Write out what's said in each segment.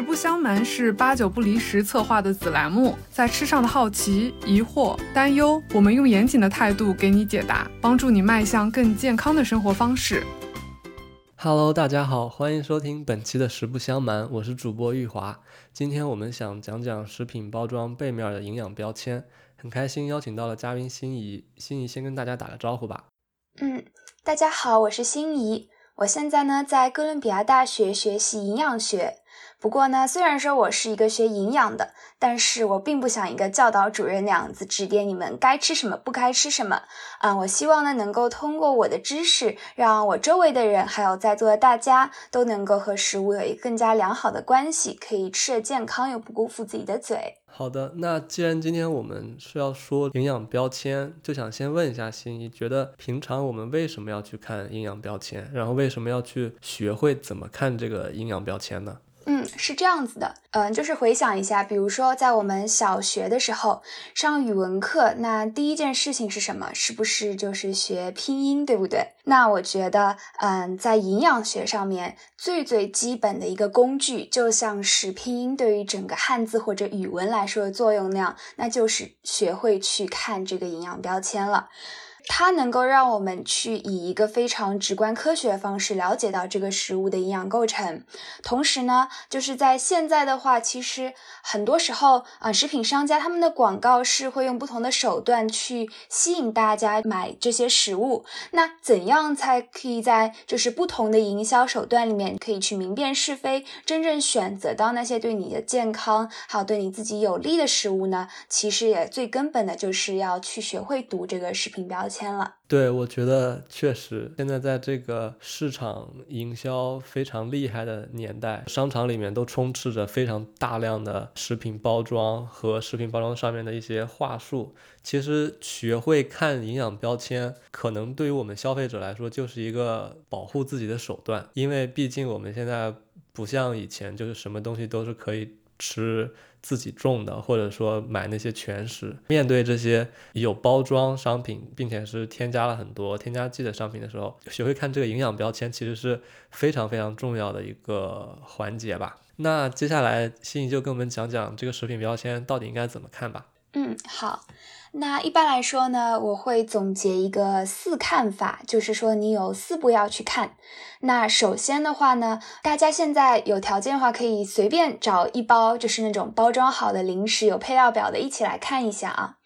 实不相瞒是八九不离十策划的子栏目，在吃上的好奇、疑惑、担忧，我们用严谨的态度给你解答，帮助你迈向更健康的生活方式。Hello，大家好，欢迎收听本期的实不相瞒，我是主播玉华。今天我们想讲讲食品包装背面的营养标签，很开心邀请到了嘉宾心仪，心仪先跟大家打个招呼吧。嗯，大家好，我是心仪，我现在呢在哥伦比亚大学学习营养学。不过呢，虽然说我是一个学营养的，但是我并不想一个教导主任那样子指点你们该吃什么，不该吃什么。啊，我希望呢，能够通过我的知识，让我周围的人，还有在座的大家，都能够和食物有一个更加良好的关系，可以吃的健康，又不辜负自己的嘴。好的，那既然今天我们是要说营养标签，就想先问一下心怡，觉得平常我们为什么要去看营养标签，然后为什么要去学会怎么看这个营养标签呢？嗯，是这样子的，嗯，就是回想一下，比如说在我们小学的时候上语文课，那第一件事情是什么？是不是就是学拼音，对不对？那我觉得，嗯，在营养学上面最最基本的一个工具，就像是拼音对于整个汉字或者语文来说的作用那样，那就是学会去看这个营养标签了。它能够让我们去以一个非常直观科学的方式了解到这个食物的营养构成，同时呢，就是在现在的话，其实很多时候啊，食品商家他们的广告是会用不同的手段去吸引大家买这些食物。那怎样才可以在就是不同的营销手段里面可以去明辨是非，真正选择到那些对你的健康还有对你自己有利的食物呢？其实也最根本的就是要去学会读这个食品标签。对我觉得确实，现在在这个市场营销非常厉害的年代，商场里面都充斥着非常大量的食品包装和食品包装上面的一些话术。其实学会看营养标签，可能对于我们消费者来说就是一个保护自己的手段，因为毕竟我们现在不像以前，就是什么东西都是可以吃。自己种的，或者说买那些全食，面对这些有包装商品，并且是添加了很多添加剂的商品的时候，学会看这个营养标签，其实是非常非常重要的一个环节吧。那接下来，心怡就跟我们讲讲这个食品标签到底应该怎么看吧。嗯，好。那一般来说呢，我会总结一个四看法，就是说你有四步要去看。那首先的话呢，大家现在有条件的话，可以随便找一包，就是那种包装好的零食，有配料表的，一起来看一下啊。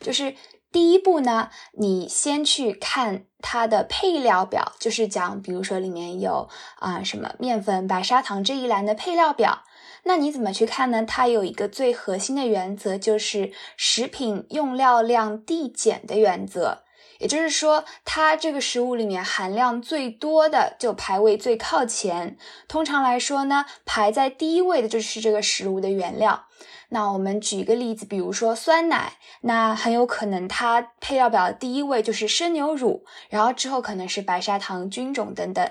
就是第一步呢，你先去看它的配料表，就是讲，比如说里面有啊什么面粉、白砂糖这一栏的配料表。那你怎么去看呢？它有一个最核心的原则，就是食品用料量递减的原则。也就是说，它这个食物里面含量最多的就排位最靠前。通常来说呢，排在第一位的就是这个食物的原料。那我们举一个例子，比如说酸奶，那很有可能它配料表第一位就是生牛乳，然后之后可能是白砂糖、菌种等等。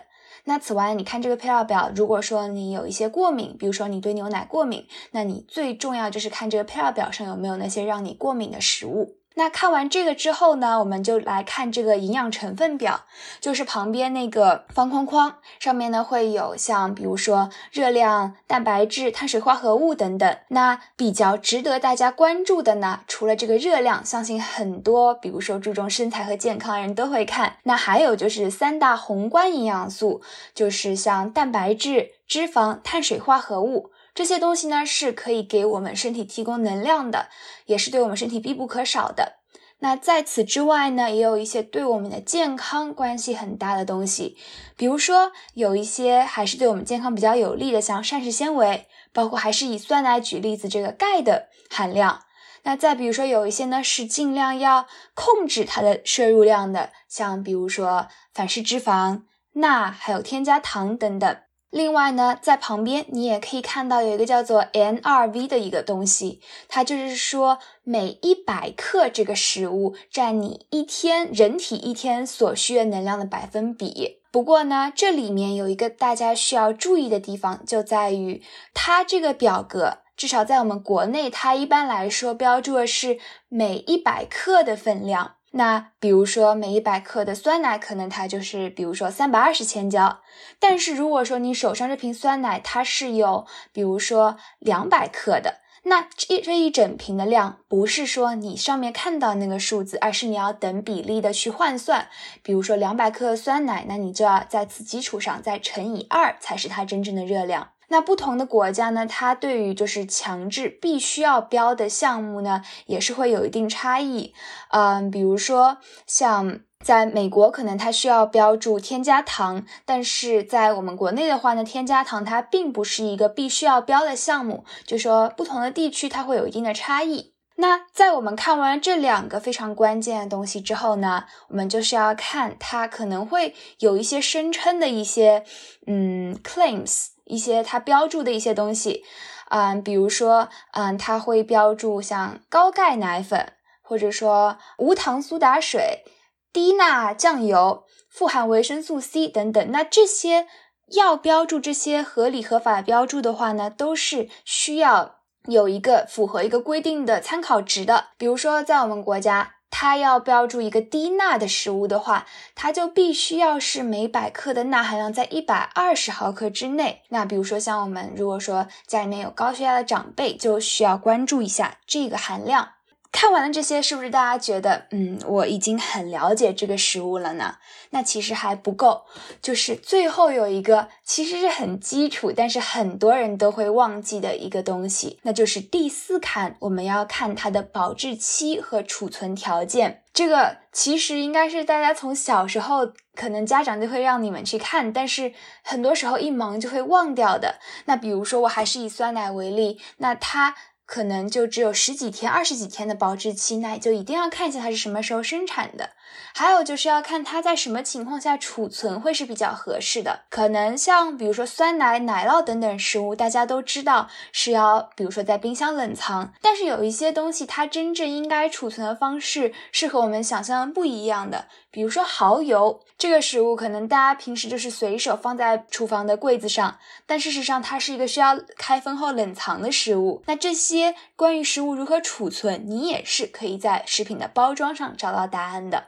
那此外，你看这个配料表，如果说你有一些过敏，比如说你对牛奶过敏，那你最重要就是看这个配料表上有没有那些让你过敏的食物。那看完这个之后呢，我们就来看这个营养成分表，就是旁边那个方框框上面呢会有像比如说热量、蛋白质、碳水化合物等等。那比较值得大家关注的呢，除了这个热量，相信很多比如说注重身材和健康的人都会看。那还有就是三大宏观营养素，就是像蛋白质、脂肪、碳水化合物。这些东西呢是可以给我们身体提供能量的，也是对我们身体必不可少的。那在此之外呢，也有一些对我们的健康关系很大的东西，比如说有一些还是对我们健康比较有利的，像膳食纤维，包括还是以酸奶举例子，这个钙的含量。那再比如说有一些呢是尽量要控制它的摄入量的，像比如说反式脂肪、钠，还有添加糖等等。另外呢，在旁边你也可以看到有一个叫做 NRV 的一个东西，它就是说每一百克这个食物占你一天人体一天所需的能量的百分比。不过呢，这里面有一个大家需要注意的地方，就在于它这个表格，至少在我们国内，它一般来说标注的是每一百克的分量。那比如说每一百克的酸奶，可能它就是比如说三百二十千焦。但是如果说你手上这瓶酸奶它是有比如说两百克的，那这这一整瓶的量不是说你上面看到那个数字，而是你要等比例的去换算。比如说两百克酸奶，那你就要在此基础上再乘以二，才是它真正的热量。那不同的国家呢，它对于就是强制必须要标的项目呢，也是会有一定差异。嗯，比如说像在美国，可能它需要标注添加糖，但是在我们国内的话呢，添加糖它并不是一个必须要标的项目，就说不同的地区它会有一定的差异。那在我们看完这两个非常关键的东西之后呢，我们就是要看它可能会有一些声称的一些嗯 claims。一些它标注的一些东西，嗯，比如说，嗯，它会标注像高钙奶粉，或者说无糖苏打水、低钠酱油、富含维生素 C 等等。那这些要标注这些合理合法标注的话呢，都是需要有一个符合一个规定的参考值的。比如说，在我们国家。它要标注一个低钠的食物的话，它就必须要是每百克的钠含量在一百二十毫克之内。那比如说像我们如果说家里面有高血压的长辈，就需要关注一下这个含量。看完了这些，是不是大家觉得，嗯，我已经很了解这个食物了呢？那其实还不够，就是最后有一个其实是很基础，但是很多人都会忘记的一个东西，那就是第四坎，我们要看它的保质期和储存条件。这个其实应该是大家从小时候可能家长就会让你们去看，但是很多时候一忙就会忘掉的。那比如说，我还是以酸奶为例，那它。可能就只有十几天、二十几天的保质期，那就一定要看一下它是什么时候生产的。还有就是要看它在什么情况下储存会是比较合适的。可能像比如说酸奶、奶酪等等食物，大家都知道是要比如说在冰箱冷藏。但是有一些东西，它真正应该储存的方式是和我们想象的不一样的。比如说蚝油这个食物，可能大家平时就是随手放在厨房的柜子上，但事实上它是一个需要开封后冷藏的食物。那这些关于食物如何储存，你也是可以在食品的包装上找到答案的。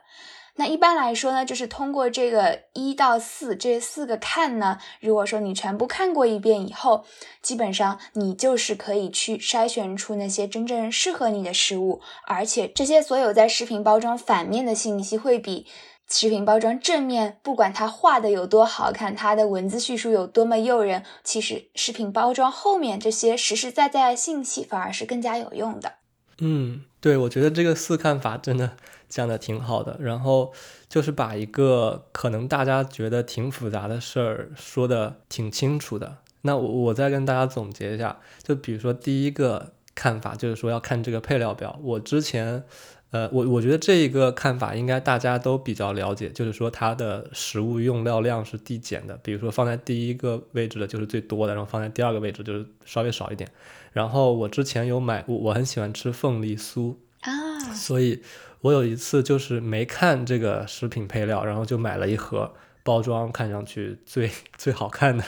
那一般来说呢，就是通过这个一到四这四个看呢，如果说你全部看过一遍以后，基本上你就是可以去筛选出那些真正适合你的食物，而且这些所有在食品包装反面的信息会比食品包装正面，不管它画的有多好看，它的文字叙述有多么诱人，其实食品包装后面这些实实在在的信息反而是更加有用的。嗯，对，我觉得这个四看法真的。讲的挺好的，然后就是把一个可能大家觉得挺复杂的事儿说的挺清楚的。那我我再跟大家总结一下，就比如说第一个看法就是说要看这个配料表。我之前，呃，我我觉得这一个看法应该大家都比较了解，就是说它的食物用料量是递减的。比如说放在第一个位置的就是最多的，然后放在第二个位置就是稍微少一点。然后我之前有买，我我很喜欢吃凤梨酥啊，所以。我有一次就是没看这个食品配料，然后就买了一盒包装看上去最最好看的，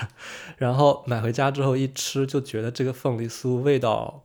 然后买回家之后一吃就觉得这个凤梨酥味道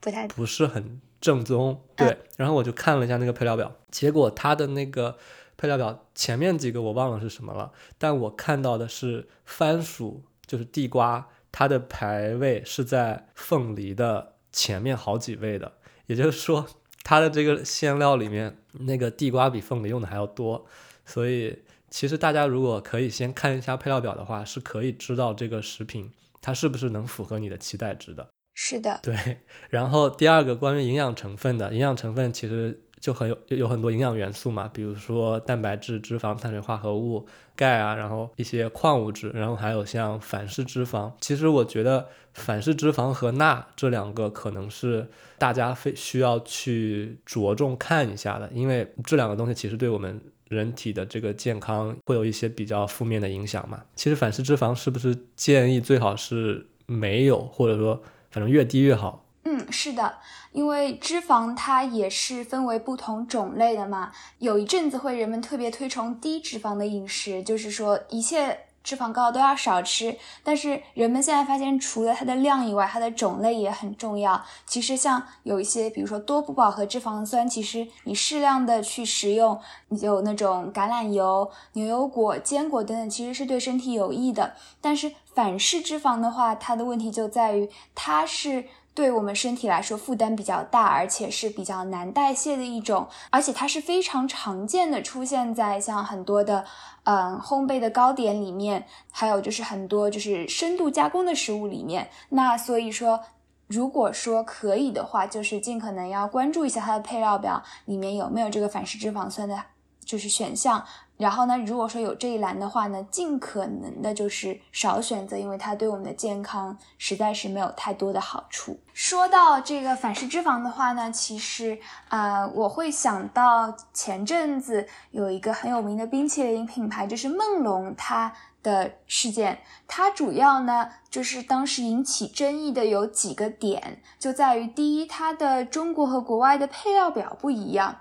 不太不是很正宗。对，然后我就看了一下那个配料表，结果它的那个配料表前面几个我忘了是什么了，但我看到的是番薯，就是地瓜，它的排位是在凤梨的前面好几位的，也就是说。它的这个馅料里面，那个地瓜比凤梨用的还要多，所以其实大家如果可以先看一下配料表的话，是可以知道这个食品它是不是能符合你的期待值的。是的，对。然后第二个关于营养成分的，营养成分其实就很有有很多营养元素嘛，比如说蛋白质、脂肪、碳水化合物。钙啊，然后一些矿物质，然后还有像反式脂肪。其实我觉得反式脂肪和钠这两个可能是大家非需要去着重看一下的，因为这两个东西其实对我们人体的这个健康会有一些比较负面的影响嘛。其实反式脂肪是不是建议最好是没有，或者说反正越低越好？嗯，是的，因为脂肪它也是分为不同种类的嘛。有一阵子会人们特别推崇低脂肪的饮食，就是说一切。脂肪高都要少吃。但是人们现在发现，除了它的量以外，它的种类也很重要。其实像有一些，比如说多不饱和脂肪酸，其实你适量的去食用，有那种橄榄油、牛油果、坚果等等，其实是对身体有益的。但是反式脂肪的话，它的问题就在于它是。对我们身体来说负担比较大，而且是比较难代谢的一种，而且它是非常常见的，出现在像很多的，嗯，烘焙的糕点里面，还有就是很多就是深度加工的食物里面。那所以说，如果说可以的话，就是尽可能要关注一下它的配料表里面有没有这个反式脂肪酸的，就是选项。然后呢，如果说有这一栏的话呢，尽可能的就是少选择，因为它对我们的健康实在是没有太多的好处。说到这个反式脂肪的话呢，其实呃，我会想到前阵子有一个很有名的冰淇淋品牌，就是梦龙，它的事件，它主要呢就是当时引起争议的有几个点，就在于第一，它的中国和国外的配料表不一样。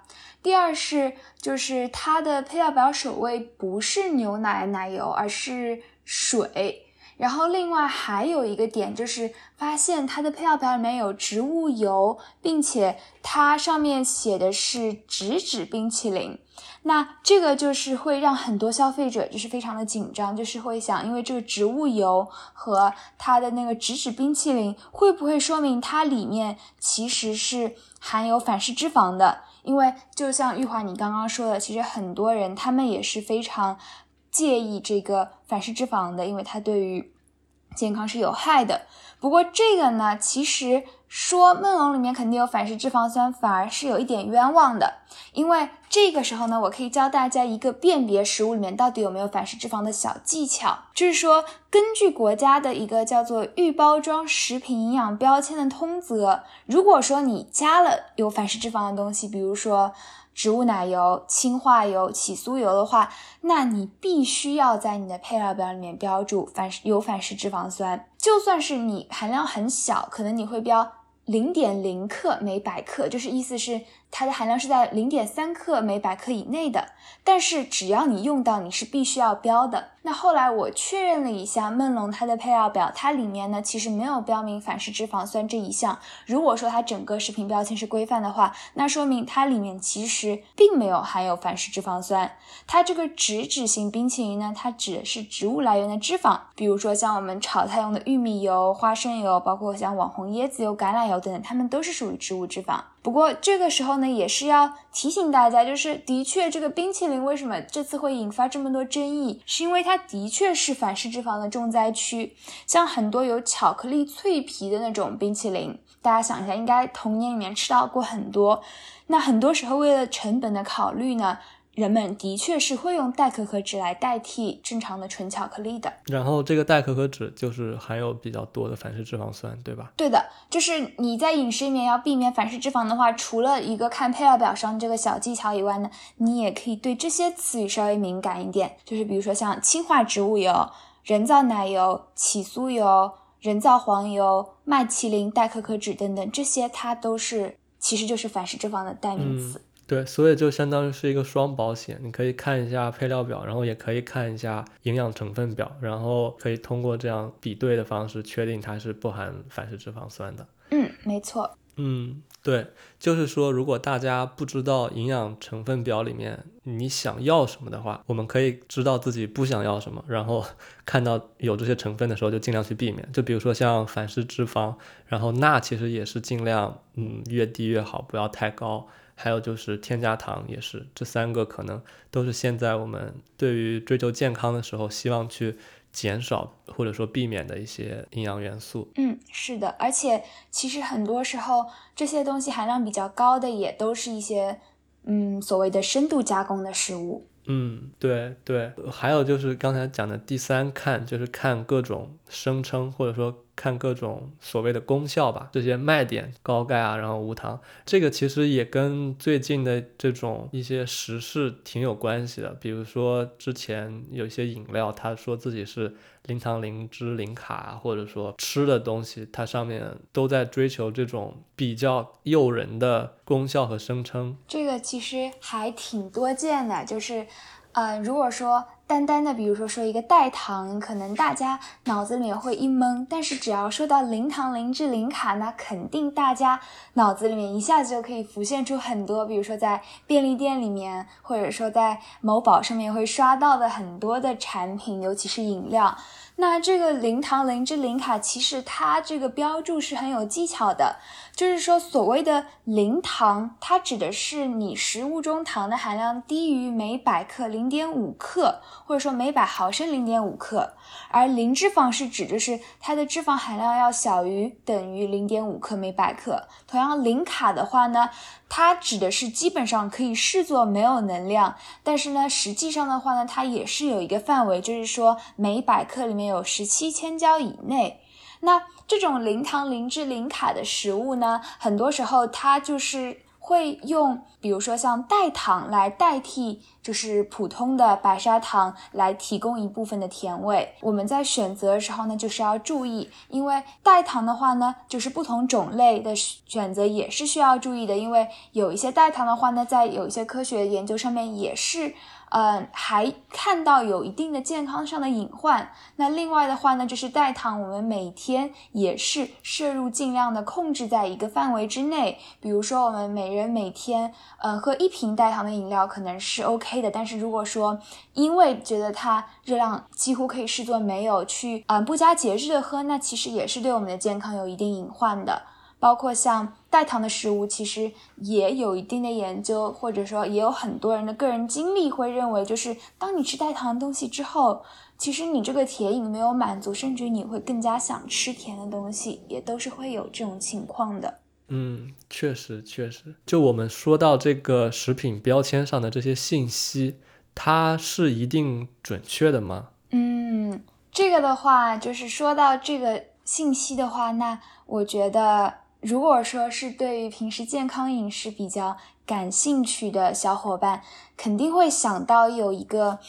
第二是，就是它的配料表首位不是牛奶奶油，而是水。然后另外还有一个点就是，发现它的配料表里面有植物油，并且它上面写的是植脂冰淇淋。那这个就是会让很多消费者就是非常的紧张，就是会想，因为这个植物油和它的那个植脂冰淇淋，会不会说明它里面其实是含有反式脂肪的？因为就像玉华你刚刚说的，其实很多人他们也是非常介意这个反式脂肪的，因为它对于健康是有害的。不过这个呢，其实。说梦龙里面肯定有反式脂肪酸，反而是有一点冤枉的。因为这个时候呢，我可以教大家一个辨别食物里面到底有没有反式脂肪的小技巧，就是说，根据国家的一个叫做预包装食品营养标签的通则，如果说你加了有反式脂肪的东西，比如说植物奶油、氢化油、起酥油的话，那你必须要在你的配料表里面标注反有反式脂肪酸，就算是你含量很小，可能你会标。零点零克每百克，就是意思是。它的含量是在零点三克每百克以内的，但是只要你用到，你是必须要标的。那后来我确认了一下梦龙它的配料表，它里面呢其实没有标明反式脂肪酸这一项。如果说它整个食品标签是规范的话，那说明它里面其实并没有含有反式脂肪酸。它这个植脂型冰淇淋呢，它指的是植物来源的脂肪，比如说像我们炒菜用的玉米油、花生油，包括像网红椰子油、橄榄油等等，它们都是属于植物脂肪。不过这个时候呢，也是要提醒大家，就是的确这个冰淇淋为什么这次会引发这么多争议，是因为它的确是反式脂肪的重灾区。像很多有巧克力脆皮的那种冰淇淋，大家想一下，应该童年里面吃到过很多。那很多时候为了成本的考虑呢。人们的确是会用代可可脂来代替正常的纯巧克力的，然后这个代可可脂就是含有比较多的反式脂肪酸，对吧？对的，就是你在饮食里面要避免反式脂肪的话，除了一个看配料表上这个小技巧以外呢，你也可以对这些词语稍微敏感一点，就是比如说像氢化植物油、人造奶油、起酥油、人造黄油、麦淇淋、代可可脂等等，这些它都是其实就是反式脂肪的代名词。对，所以就相当于是一个双保险，你可以看一下配料表，然后也可以看一下营养成分表，然后可以通过这样比对的方式确定它是不含反式脂肪酸的。嗯，没错。嗯，对，就是说，如果大家不知道营养成分表里面你想要什么的话，我们可以知道自己不想要什么，然后 看到有这些成分的时候就尽量去避免。就比如说像反式脂肪，然后钠其实也是尽量，嗯，越低越好，不要太高。还有就是添加糖也是，这三个可能都是现在我们对于追求健康的时候希望去减少或者说避免的一些营养元素。嗯，是的，而且其实很多时候这些东西含量比较高的也都是一些嗯所谓的深度加工的食物。嗯，对对，还有就是刚才讲的第三看，就是看各种声称或者说。看各种所谓的功效吧，这些卖点高钙啊，然后无糖，这个其实也跟最近的这种一些时事挺有关系的。比如说之前有一些饮料，他说自己是零糖、零脂、零卡，或者说吃的东西，它上面都在追求这种比较诱人的功效和声称。这个其实还挺多见的，就是，呃，如果说。单单的，比如说说一个代糖，可能大家脑子里面会一懵，但是只要说到零糖、零脂、零卡，那肯定大家脑子里面一下子就可以浮现出很多，比如说在便利店里面，或者说在某宝上面会刷到的很多的产品，尤其是饮料。那这个零糖、零脂、零卡，其实它这个标注是很有技巧的。就是说，所谓的零糖，它指的是你食物中糖的含量低于每百克零点五克，或者说每百毫升零点五克。而零脂肪是指的是它的脂肪含量要小于等于零点五克每百克。同样，零卡的话呢，它指的是基本上可以视作没有能量，但是呢，实际上的话呢，它也是有一个范围，就是说每百克里面有十七千焦以内。那这种零糖、零脂、零卡的食物呢，很多时候它就是。会用，比如说像代糖来代替，就是普通的白砂糖来提供一部分的甜味。我们在选择的时候呢，就是要注意，因为代糖的话呢，就是不同种类的选择也是需要注意的，因为有一些代糖的话呢，在有一些科学研究上面也是。嗯，还看到有一定的健康上的隐患。那另外的话呢，就是代糖，我们每天也是摄入尽量的控制在一个范围之内。比如说，我们每人每天，呃，喝一瓶代糖的饮料可能是 OK 的。但是如果说因为觉得它热量几乎可以视作没有，去嗯不加节制的喝，那其实也是对我们的健康有一定隐患的。包括像代糖的食物，其实也有一定的研究，或者说也有很多人的个人经历会认为，就是当你吃代糖的东西之后，其实你这个甜瘾没有满足，甚至你会更加想吃甜的东西，也都是会有这种情况的。嗯，确实确实。就我们说到这个食品标签上的这些信息，它是一定准确的吗？嗯，这个的话，就是说到这个信息的话，那我觉得。如果说是对于平时健康饮食比较感兴趣的小伙伴，肯定会想到有一个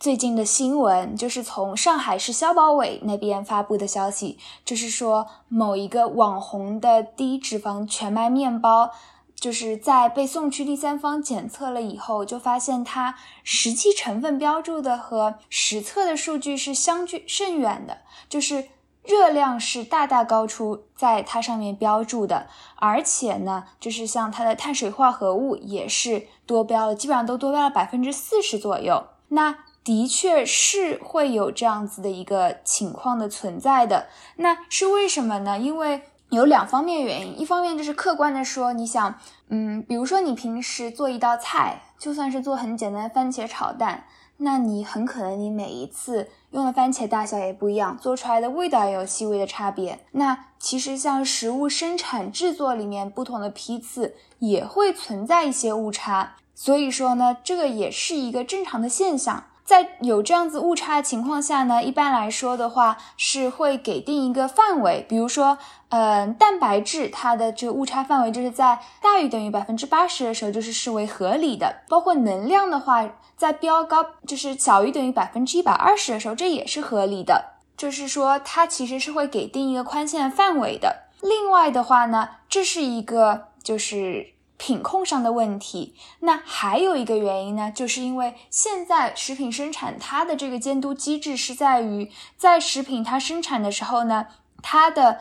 最近的新闻，就是从上海市消保委那边发布的消息，就是说某一个网红的低脂肪全麦面包，就是在被送去第三方检测了以后，就发现它实际成分标注的和实测的数据是相距甚远的，就是。热量是大大高出在它上面标注的，而且呢，就是像它的碳水化合物也是多标了，基本上都多标了百分之四十左右。那的确是会有这样子的一个情况的存在的。那是为什么呢？因为有两方面原因，一方面就是客观的说，你想，嗯，比如说你平时做一道菜，就算是做很简单的番茄炒蛋。那你很可能你每一次用的番茄大小也不一样，做出来的味道也有细微的差别。那其实像食物生产制作里面不同的批次也会存在一些误差，所以说呢，这个也是一个正常的现象。在有这样子误差的情况下呢，一般来说的话是会给定一个范围，比如说，嗯，蛋白质它的这个误差范围就是在大于等于百分之八十的时候，就是视为合理的。包括能量的话，在标高就是小于等于百分之一百二十的时候，这也是合理的。就是说，它其实是会给定一个宽限范围的。另外的话呢，这是一个就是。品控上的问题，那还有一个原因呢，就是因为现在食品生产它的这个监督机制是在于，在食品它生产的时候呢，它的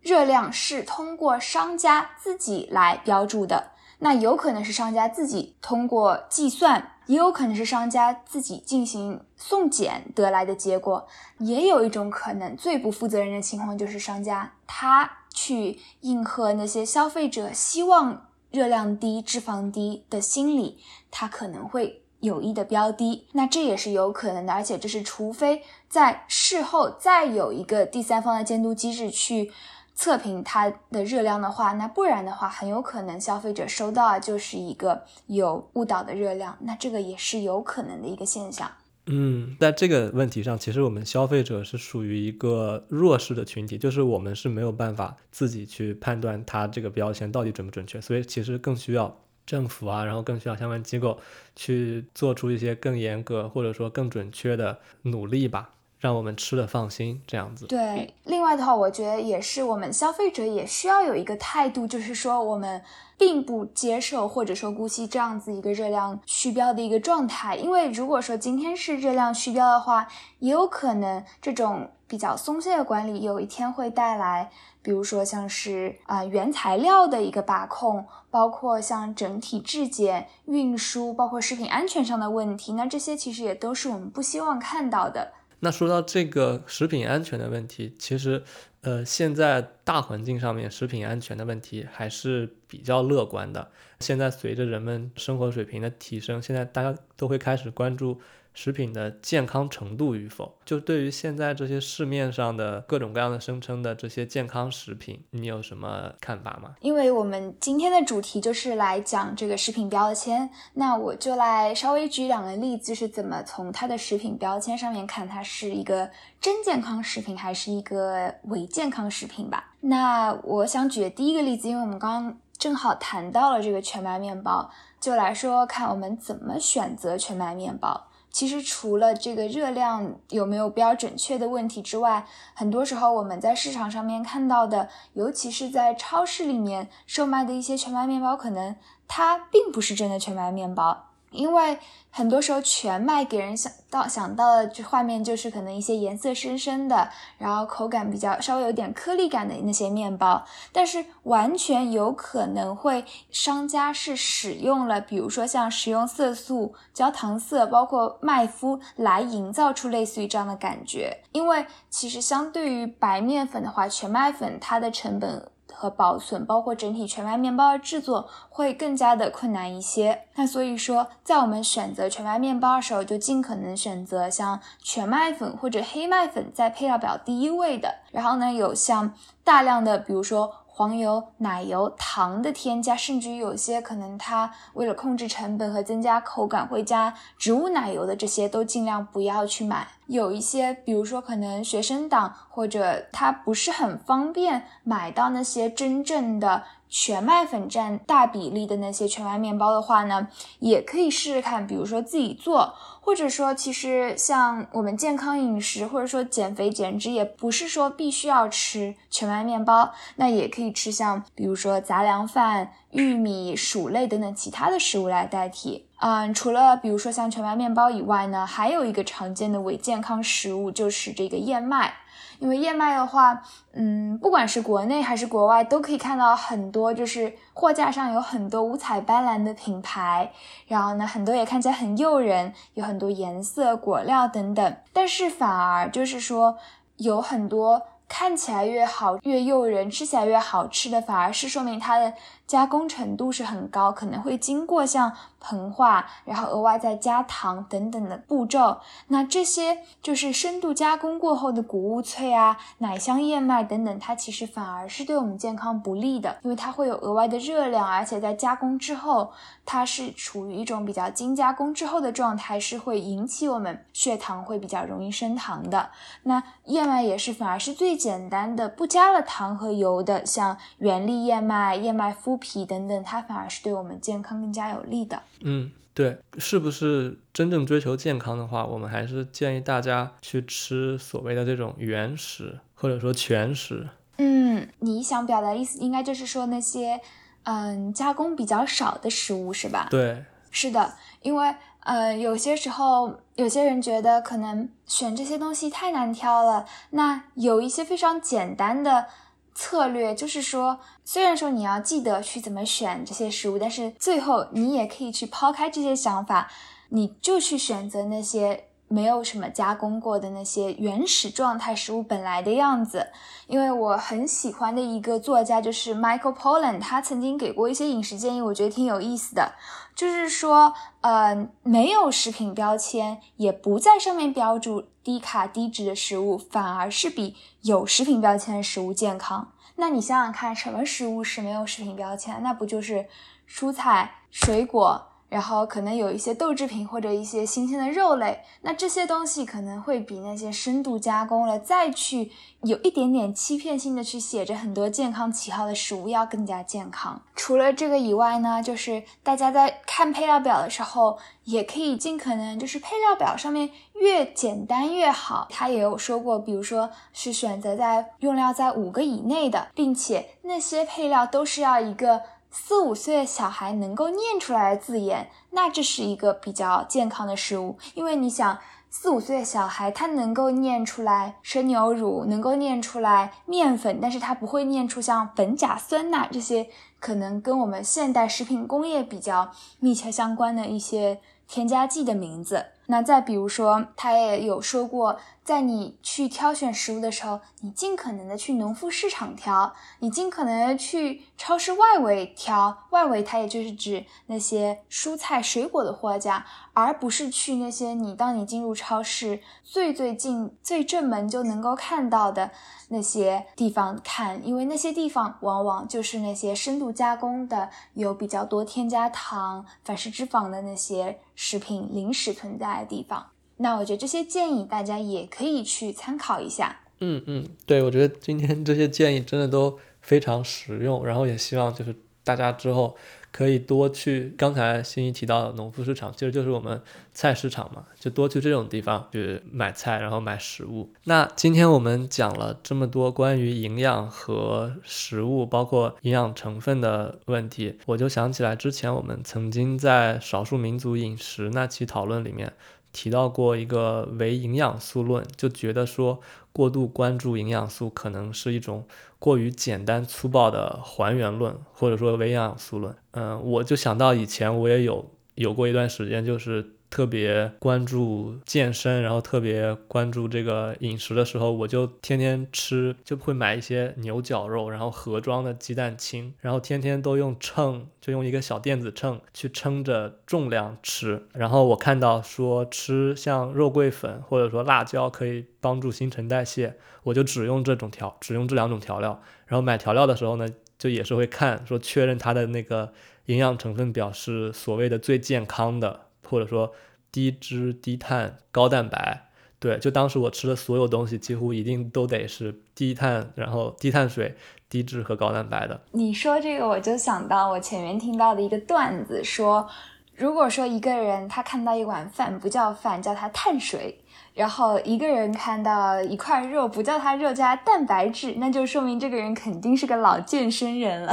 热量是通过商家自己来标注的。那有可能是商家自己通过计算，也有可能是商家自己进行送检得来的结果。也有一种可能，最不负责任的情况就是商家他去应和那些消费者希望。热量低、脂肪低的心理，它可能会有意的标低，那这也是有可能的。而且这是除非在事后再有一个第三方的监督机制去测评它的热量的话，那不然的话，很有可能消费者收到啊就是一个有误导的热量，那这个也是有可能的一个现象。嗯，在这个问题上，其实我们消费者是属于一个弱势的群体，就是我们是没有办法自己去判断它这个标签到底准不准确，所以其实更需要政府啊，然后更需要相关机构去做出一些更严格或者说更准确的努力吧。让我们吃的放心这样子。对，另外的话，我觉得也是我们消费者也需要有一个态度，就是说我们并不接受或者说姑息这样子一个热量虚标的一个状态，因为如果说今天是热量虚标的话，也有可能这种比较松懈的管理有一天会带来。比如说像是啊原材料的一个把控，包括像整体质检、运输，包括食品安全上的问题，那这些其实也都是我们不希望看到的。那说到这个食品安全的问题，其实呃现在大环境上面食品安全的问题还是比较乐观的。现在随着人们生活水平的提升，现在大家都会开始关注。食品的健康程度与否，就对于现在这些市面上的各种各样的声称的这些健康食品，你有什么看法吗？因为我们今天的主题就是来讲这个食品标签，那我就来稍微举两个例子，是怎么从它的食品标签上面看它是一个真健康食品还是一个伪健康食品吧。那我想举的第一个例子，因为我们刚刚正好谈到了这个全麦面包，就来说看我们怎么选择全麦面包。其实除了这个热量有没有比较准确的问题之外，很多时候我们在市场上面看到的，尤其是在超市里面售卖的一些全麦面包，可能它并不是真的全麦面包。因为很多时候全麦给人想到想到的就画面就是可能一些颜色深深的，然后口感比较稍微有点颗粒感的那些面包，但是完全有可能会商家是使用了，比如说像食用色素、焦糖色，包括麦麸来营造出类似于这样的感觉。因为其实相对于白面粉的话，全麦粉它的成本。和保存，包括整体全麦面包的制作会更加的困难一些。那所以说，在我们选择全麦面包的时候，就尽可能选择像全麦粉或者黑麦粉在配料表第一位的。然后呢，有像大量的，比如说。黄油、奶油、糖的添加，甚至于有些可能它为了控制成本和增加口感会加植物奶油的，这些都尽量不要去买。有一些，比如说可能学生党或者它不是很方便买到那些真正的。全麦粉占大比例的那些全麦面包的话呢，也可以试试看，比如说自己做，或者说其实像我们健康饮食或者说减肥减脂，也不是说必须要吃全麦面包，那也可以吃像比如说杂粮饭、玉米、薯类等等其他的食物来代替。嗯，除了比如说像全麦面包以外呢，还有一个常见的伪健康食物就是这个燕麦。因为燕麦的话，嗯，不管是国内还是国外，都可以看到很多，就是货架上有很多五彩斑斓的品牌，然后呢，很多也看起来很诱人，有很很多颜色、果料等等。但是反而就是说，有很多看起来越好、越诱人，吃起来越好吃的，反而是说明它的。加工程度是很高，可能会经过像膨化，然后额外再加糖等等的步骤。那这些就是深度加工过后的谷物脆啊、奶香燕麦等等，它其实反而是对我们健康不利的，因为它会有额外的热量，而且在加工之后，它是处于一种比较精加工之后的状态，是会引起我们血糖会比较容易升糖的。那燕麦也是反而是最简单的，不加了糖和油的，像原粒燕麦、燕麦麸。皮等等，它反而是对我们健康更加有利的。嗯，对，是不是真正追求健康的话，我们还是建议大家去吃所谓的这种原食或者说全食。嗯，你想表达意思应该就是说那些嗯加工比较少的食物是吧？对，是的，因为呃有些时候有些人觉得可能选这些东西太难挑了，那有一些非常简单的。策略就是说，虽然说你要记得去怎么选这些食物，但是最后你也可以去抛开这些想法，你就去选择那些没有什么加工过的那些原始状态食物本来的样子。因为我很喜欢的一个作家就是 Michael Pollan，他曾经给过一些饮食建议，我觉得挺有意思的。就是说，呃，没有食品标签，也不在上面标注低卡低脂的食物，反而是比有食品标签的食物健康。那你想想看，什么食物是没有食品标签？那不就是蔬菜、水果，然后可能有一些豆制品或者一些新鲜的肉类，那这些东西可能会比那些深度加工了再去有一点点欺骗性的去写着很多健康旗号的食物要更加健康。除了这个以外呢，就是大家在看配料表的时候，也可以尽可能就是配料表上面越简单越好。他也有说过，比如说是选择在用料在五个以内的，并且那些配料都是要一个。四五岁的小孩能够念出来的字眼，那这是一个比较健康的食物。因为你想，四五岁的小孩他能够念出来生牛乳，能够念出来面粉，但是他不会念出像苯甲酸钠这些可能跟我们现代食品工业比较密切相关的一些添加剂的名字。那再比如说，他也有说过。在你去挑选食物的时候，你尽可能的去农副市场挑，你尽可能的去超市外围挑。外围它也就是指那些蔬菜水果的货架，而不是去那些你当你进入超市最最近最正门就能够看到的那些地方看，因为那些地方往往就是那些深度加工的，有比较多添加糖、反式脂肪的那些食品零食存在的地方。那我觉得这些建议大家也可以去参考一下。嗯嗯，对，我觉得今天这些建议真的都非常实用，然后也希望就是大家之后可以多去刚才欣怡提到的农副市场，其实就是我们菜市场嘛，就多去这种地方去买菜，然后买食物。那今天我们讲了这么多关于营养和食物，包括营养成分的问题，我就想起来之前我们曾经在少数民族饮食那期讨论里面。提到过一个唯营养素论，就觉得说过度关注营养素可能是一种过于简单粗暴的还原论，或者说唯营养素论。嗯，我就想到以前我也有有过一段时间，就是。特别关注健身，然后特别关注这个饮食的时候，我就天天吃，就会买一些牛角肉，然后盒装的鸡蛋清，然后天天都用秤，就用一个小电子秤去称着重量吃。然后我看到说吃像肉桂粉或者说辣椒可以帮助新陈代谢，我就只用这种调，只用这两种调料。然后买调料的时候呢，就也是会看说确认它的那个营养成分表是所谓的最健康的。或者说低脂低碳高蛋白，对，就当时我吃的所有东西几乎一定都得是低碳，然后低碳水、低脂和高蛋白的。你说这个，我就想到我前面听到的一个段子，说如果说一个人他看到一碗饭不叫饭，叫它碳水，然后一个人看到一块肉不叫它肉，加蛋白质，那就说明这个人肯定是个老健身人了。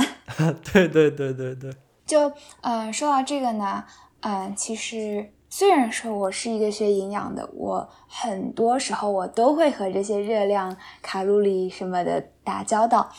对对对对对。就呃，说到这个呢。嗯，其实虽然说我是一个学营养的，我很多时候我都会和这些热量、卡路里什么的打交道，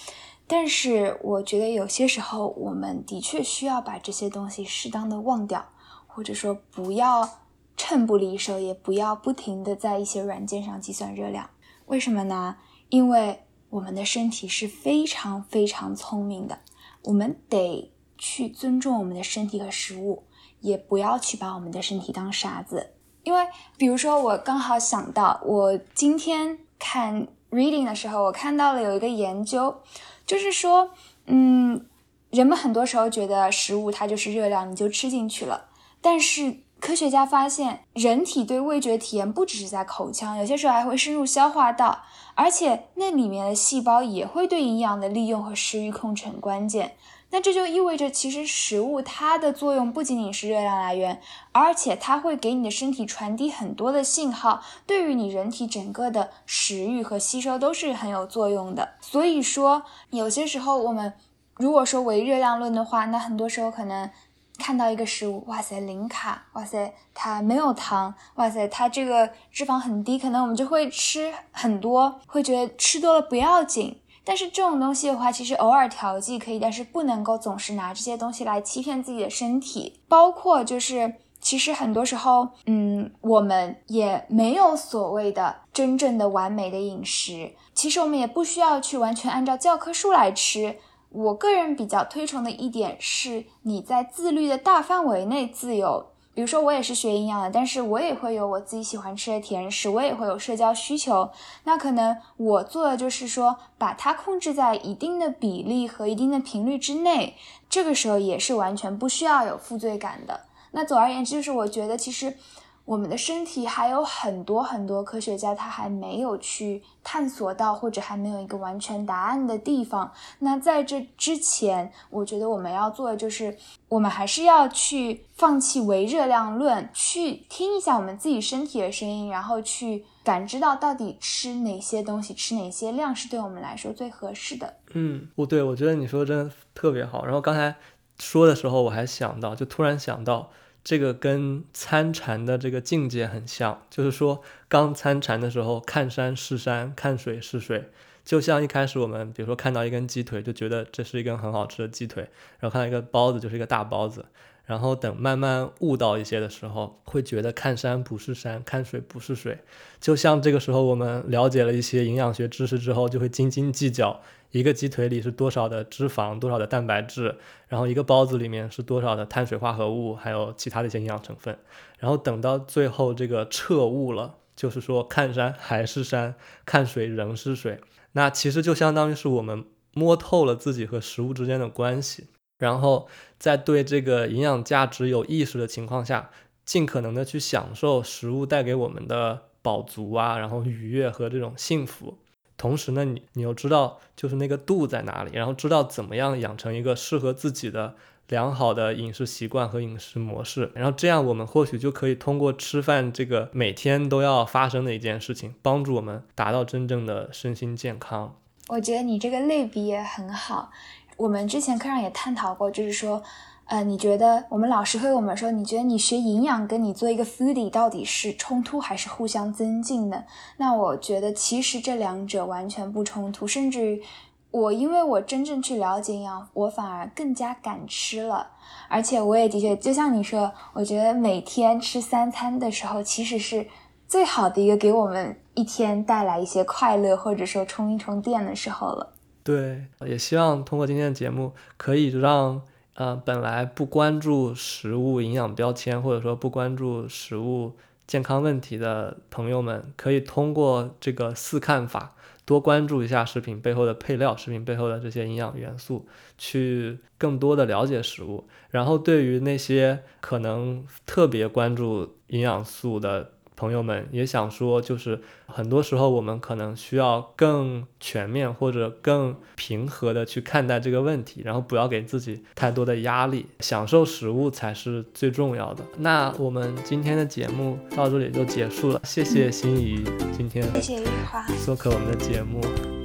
但是我觉得有些时候我们的确需要把这些东西适当的忘掉，或者说不要秤不离手，也不要不停的在一些软件上计算热量。为什么呢？因为我们的身体是非常非常聪明的，我们得去尊重我们的身体和食物。也不要去把我们的身体当傻子，因为比如说我刚好想到，我今天看 reading 的时候，我看到了有一个研究，就是说，嗯，人们很多时候觉得食物它就是热量，你就吃进去了，但是科学家发现，人体对味觉体验不只是在口腔，有些时候还会深入消化道，而且那里面的细胞也会对营养的利用和食欲控制很关键。那这就意味着，其实食物它的作用不仅仅是热量来源，而且它会给你的身体传递很多的信号，对于你人体整个的食欲和吸收都是很有作用的。所以说，有些时候我们如果说唯热量论的话，那很多时候可能看到一个食物，哇塞，零卡，哇塞，它没有糖，哇塞，它这个脂肪很低，可能我们就会吃很多，会觉得吃多了不要紧。但是这种东西的话，其实偶尔调剂可以，但是不能够总是拿这些东西来欺骗自己的身体。包括就是，其实很多时候，嗯，我们也没有所谓的真正的完美的饮食。其实我们也不需要去完全按照教科书来吃。我个人比较推崇的一点是，你在自律的大范围内自由。比如说，我也是学营养的，但是我也会有我自己喜欢吃的甜食，我也会有社交需求。那可能我做的就是说，把它控制在一定的比例和一定的频率之内。这个时候也是完全不需要有负罪感的。那总而言之，就是我觉得其实。我们的身体还有很多很多科学家他还没有去探索到，或者还没有一个完全答案的地方。那在这之前，我觉得我们要做的就是，我们还是要去放弃唯热量论，去听一下我们自己身体的声音，然后去感知到到底吃哪些东西，吃哪些量是对我们来说最合适的。嗯，不对，我觉得你说的真的特别好。然后刚才说的时候，我还想到，就突然想到。这个跟参禅的这个境界很像，就是说刚参禅的时候，看山是山，看水是水，就像一开始我们，比如说看到一根鸡腿，就觉得这是一根很好吃的鸡腿，然后看到一个包子，就是一个大包子，然后等慢慢悟到一些的时候，会觉得看山不是山，看水不是水，就像这个时候我们了解了一些营养学知识之后，就会斤斤计较。一个鸡腿里是多少的脂肪，多少的蛋白质，然后一个包子里面是多少的碳水化合物，还有其他的一些营养成分。然后等到最后这个彻悟了，就是说看山还是山，看水仍是水。那其实就相当于是我们摸透了自己和食物之间的关系，然后在对这个营养价值有意识的情况下，尽可能的去享受食物带给我们的饱足啊，然后愉悦和这种幸福。同时呢，你你又知道就是那个度在哪里，然后知道怎么样养成一个适合自己的良好的饮食习惯和饮食模式，然后这样我们或许就可以通过吃饭这个每天都要发生的一件事情，帮助我们达到真正的身心健康。我觉得你这个类比也很好，我们之前课上也探讨过，就是说。呃，你觉得我们老师会跟我们说，你觉得你学营养跟你做一个 foodie 到底是冲突还是互相增进的？那我觉得其实这两者完全不冲突，甚至于我因为我真正去了解营养，我反而更加敢吃了。而且我也的确就像你说，我觉得每天吃三餐的时候，其实是最好的一个给我们一天带来一些快乐，或者说充一充电的时候了。对，也希望通过今天的节目可以让。呃，本来不关注食物营养标签，或者说不关注食物健康问题的朋友们，可以通过这个四看法，多关注一下食品背后的配料，食品背后的这些营养元素，去更多的了解食物。然后，对于那些可能特别关注营养素的。朋友们也想说，就是很多时候我们可能需要更全面或者更平和的去看待这个问题，然后不要给自己太多的压力，享受食物才是最重要的。那我们今天的节目到这里就结束了，谢谢心怡今天谢谢玉花做客我们的节目。